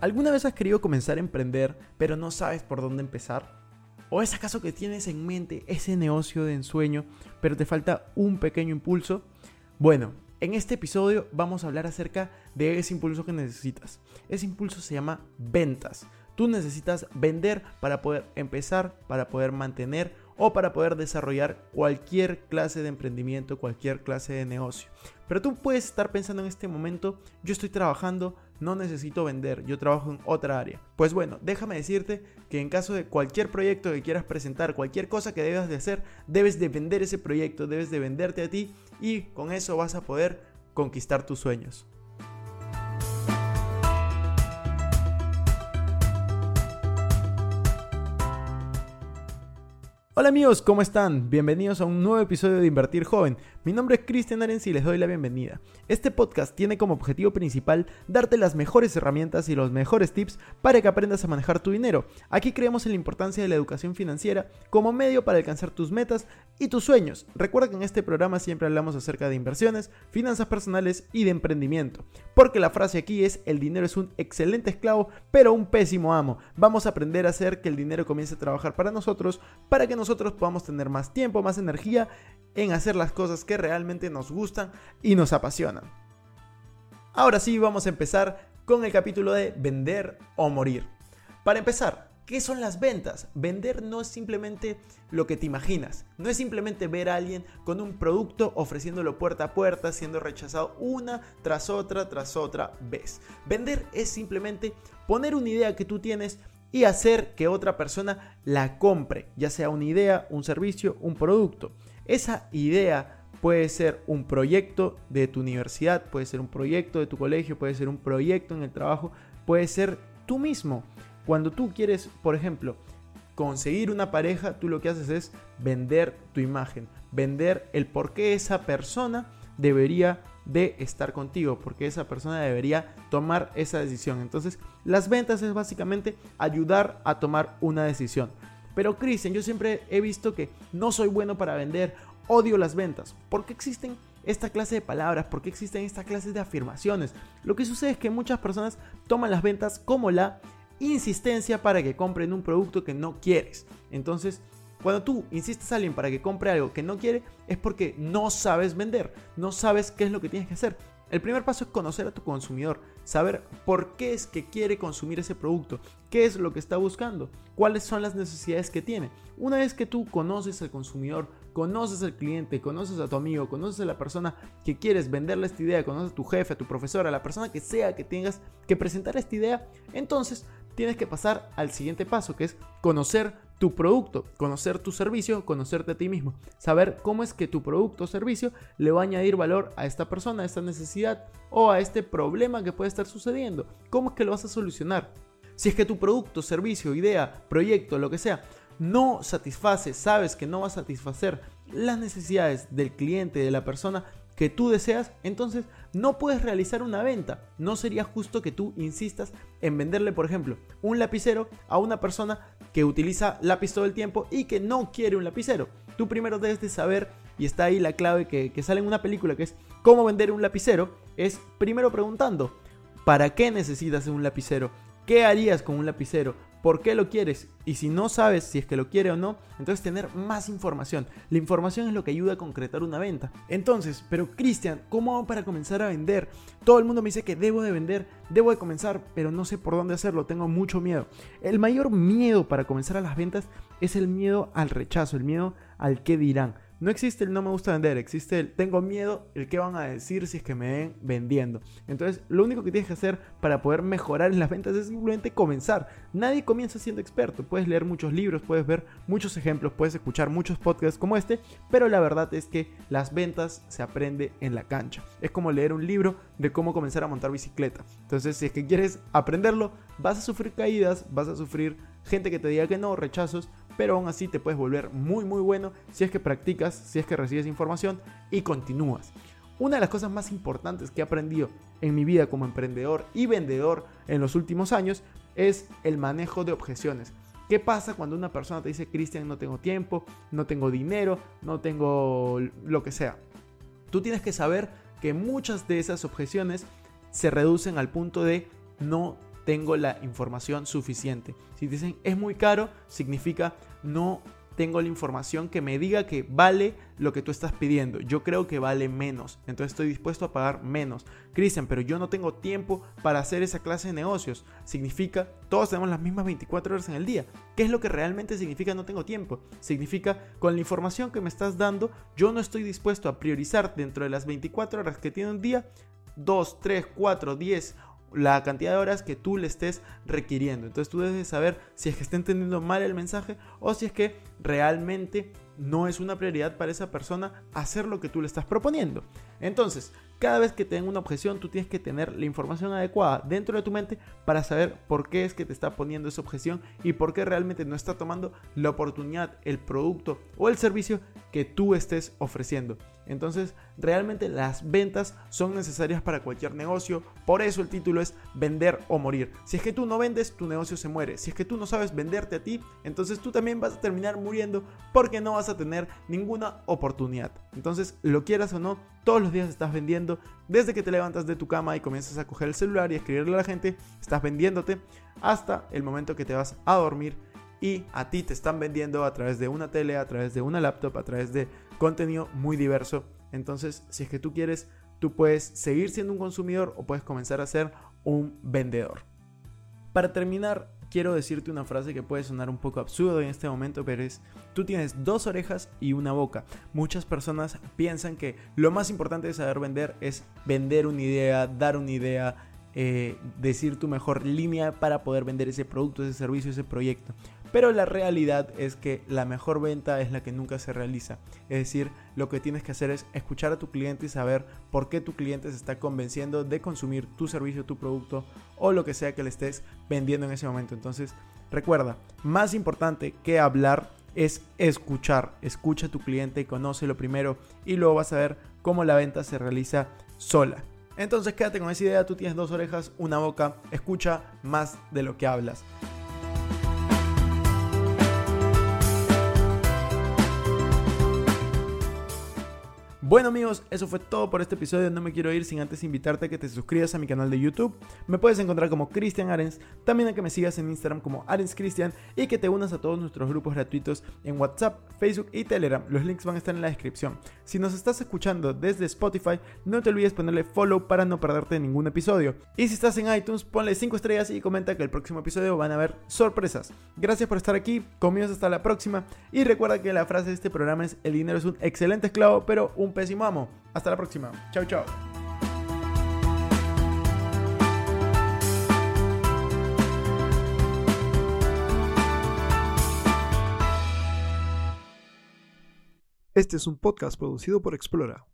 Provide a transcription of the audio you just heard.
¿Alguna vez has querido comenzar a emprender, pero no sabes por dónde empezar? ¿O es acaso que tienes en mente ese negocio de ensueño, pero te falta un pequeño impulso? Bueno, en este episodio vamos a hablar acerca de ese impulso que necesitas. Ese impulso se llama ventas. Tú necesitas vender para poder empezar, para poder mantener o para poder desarrollar cualquier clase de emprendimiento, cualquier clase de negocio. Pero tú puedes estar pensando en este momento, yo estoy trabajando, no necesito vender, yo trabajo en otra área. Pues bueno, déjame decirte que en caso de cualquier proyecto que quieras presentar, cualquier cosa que debas de hacer, debes de vender ese proyecto, debes de venderte a ti y con eso vas a poder conquistar tus sueños. Hola amigos, ¿cómo están? Bienvenidos a un nuevo episodio de Invertir Joven. Mi nombre es Cristian Arens y les doy la bienvenida. Este podcast tiene como objetivo principal darte las mejores herramientas y los mejores tips para que aprendas a manejar tu dinero. Aquí creemos en la importancia de la educación financiera como medio para alcanzar tus metas y tus sueños. Recuerda que en este programa siempre hablamos acerca de inversiones, finanzas personales y de emprendimiento. Porque la frase aquí es el dinero es un excelente esclavo pero un pésimo amo. Vamos a aprender a hacer que el dinero comience a trabajar para nosotros para que nosotros podamos tener más tiempo, más energía en hacer las cosas que realmente nos gustan y nos apasionan. Ahora sí, vamos a empezar con el capítulo de vender o morir. Para empezar, ¿qué son las ventas? Vender no es simplemente lo que te imaginas, no es simplemente ver a alguien con un producto ofreciéndolo puerta a puerta, siendo rechazado una tras otra tras otra vez. Vender es simplemente poner una idea que tú tienes y hacer que otra persona la compre, ya sea una idea, un servicio, un producto. Esa idea puede ser un proyecto de tu universidad, puede ser un proyecto de tu colegio, puede ser un proyecto en el trabajo, puede ser tú mismo. Cuando tú quieres, por ejemplo, conseguir una pareja, tú lo que haces es vender tu imagen, vender el por qué esa persona debería de estar contigo, porque esa persona debería tomar esa decisión. Entonces, las ventas es básicamente ayudar a tomar una decisión. Pero Cristian, yo siempre he visto que no soy bueno para vender, odio las ventas. ¿Por qué existen esta clase de palabras? ¿Por qué existen esta clase de afirmaciones? Lo que sucede es que muchas personas toman las ventas como la insistencia para que compren un producto que no quieres. Entonces, cuando tú insistes a alguien para que compre algo que no quiere, es porque no sabes vender, no sabes qué es lo que tienes que hacer. El primer paso es conocer a tu consumidor, saber por qué es que quiere consumir ese producto, qué es lo que está buscando, cuáles son las necesidades que tiene. Una vez que tú conoces al consumidor, conoces al cliente, conoces a tu amigo, conoces a la persona que quieres venderle esta idea, conoces a tu jefe, a tu profesor, a la persona que sea que tengas que presentar esta idea, entonces tienes que pasar al siguiente paso, que es conocer tu producto, conocer tu servicio, conocerte a ti mismo, saber cómo es que tu producto o servicio le va a añadir valor a esta persona, a esta necesidad o a este problema que puede estar sucediendo, cómo es que lo vas a solucionar. Si es que tu producto, servicio, idea, proyecto, lo que sea, no satisface, sabes que no va a satisfacer las necesidades del cliente, de la persona, que tú deseas, entonces no puedes realizar una venta. No sería justo que tú insistas en venderle, por ejemplo, un lapicero a una persona que utiliza lápiz todo el tiempo y que no quiere un lapicero. Tú primero debes de saber, y está ahí la clave que, que sale en una película, que es cómo vender un lapicero, es primero preguntando, ¿para qué necesitas un lapicero? ¿Qué harías con un lapicero? Por qué lo quieres y si no sabes si es que lo quiere o no, entonces tener más información. La información es lo que ayuda a concretar una venta. Entonces, pero Cristian, ¿cómo hago para comenzar a vender? Todo el mundo me dice que debo de vender, debo de comenzar, pero no sé por dónde hacerlo, tengo mucho miedo. El mayor miedo para comenzar a las ventas es el miedo al rechazo, el miedo al qué dirán. No existe el no me gusta vender, existe el tengo miedo, el qué van a decir si es que me ven vendiendo. Entonces, lo único que tienes que hacer para poder mejorar en las ventas es simplemente comenzar. Nadie comienza siendo experto. Puedes leer muchos libros, puedes ver muchos ejemplos, puedes escuchar muchos podcasts como este, pero la verdad es que las ventas se aprende en la cancha. Es como leer un libro de cómo comenzar a montar bicicleta. Entonces, si es que quieres aprenderlo, vas a sufrir caídas, vas a sufrir gente que te diga que no, rechazos, pero aún así te puedes volver muy muy bueno si es que practicas, si es que recibes información y continúas. Una de las cosas más importantes que he aprendido en mi vida como emprendedor y vendedor en los últimos años es el manejo de objeciones. ¿Qué pasa cuando una persona te dice, Cristian, no tengo tiempo, no tengo dinero, no tengo lo que sea? Tú tienes que saber que muchas de esas objeciones se reducen al punto de no tengo la información suficiente. Si dicen es muy caro, significa no tengo la información que me diga que vale lo que tú estás pidiendo. Yo creo que vale menos. Entonces estoy dispuesto a pagar menos. Cristian, pero yo no tengo tiempo para hacer esa clase de negocios. Significa, todos tenemos las mismas 24 horas en el día. ¿Qué es lo que realmente significa no tengo tiempo? Significa, con la información que me estás dando, yo no estoy dispuesto a priorizar dentro de las 24 horas que tiene un día 2, 3, 4, 10 la cantidad de horas que tú le estés requiriendo. Entonces tú debes saber si es que está entendiendo mal el mensaje o si es que realmente no es una prioridad para esa persona hacer lo que tú le estás proponiendo. Entonces, cada vez que tenga una objeción, tú tienes que tener la información adecuada dentro de tu mente para saber por qué es que te está poniendo esa objeción y por qué realmente no está tomando la oportunidad, el producto o el servicio que tú estés ofreciendo. Entonces, realmente las ventas son necesarias para cualquier negocio. Por eso el título es vender o morir. Si es que tú no vendes, tu negocio se muere. Si es que tú no sabes venderte a ti, entonces tú también vas a terminar muriendo porque no vas a tener ninguna oportunidad. Entonces, lo quieras o no, todos los días estás vendiendo. Desde que te levantas de tu cama y comienzas a coger el celular y escribirle a la gente, estás vendiéndote hasta el momento que te vas a dormir y a ti te están vendiendo a través de una tele, a través de una laptop, a través de contenido muy diverso. Entonces, si es que tú quieres, tú puedes seguir siendo un consumidor o puedes comenzar a ser un vendedor. Para terminar, quiero decirte una frase que puede sonar un poco absurdo en este momento, pero es, tú tienes dos orejas y una boca. Muchas personas piensan que lo más importante de saber vender es vender una idea, dar una idea, eh, decir tu mejor línea para poder vender ese producto, ese servicio, ese proyecto. Pero la realidad es que la mejor venta es la que nunca se realiza. Es decir, lo que tienes que hacer es escuchar a tu cliente y saber por qué tu cliente se está convenciendo de consumir tu servicio, tu producto o lo que sea que le estés vendiendo en ese momento. Entonces, recuerda, más importante que hablar es escuchar. Escucha a tu cliente, y lo primero y luego vas a ver cómo la venta se realiza sola. Entonces quédate con esa idea, tú tienes dos orejas, una boca, escucha más de lo que hablas. Bueno amigos, eso fue todo por este episodio. No me quiero ir sin antes invitarte a que te suscribas a mi canal de YouTube. Me puedes encontrar como Cristian Arens, también a que me sigas en Instagram como Arens Cristian y que te unas a todos nuestros grupos gratuitos en WhatsApp, Facebook y Telegram. Los links van a estar en la descripción. Si nos estás escuchando desde Spotify, no te olvides ponerle follow para no perderte ningún episodio. Y si estás en iTunes, ponle 5 estrellas y comenta que el próximo episodio van a haber sorpresas. Gracias por estar aquí, conmigo hasta la próxima y recuerda que la frase de este programa es el dinero es un excelente esclavo, pero un pésimo amo. Hasta la próxima. Chao, chao. Este es un podcast producido por Explora.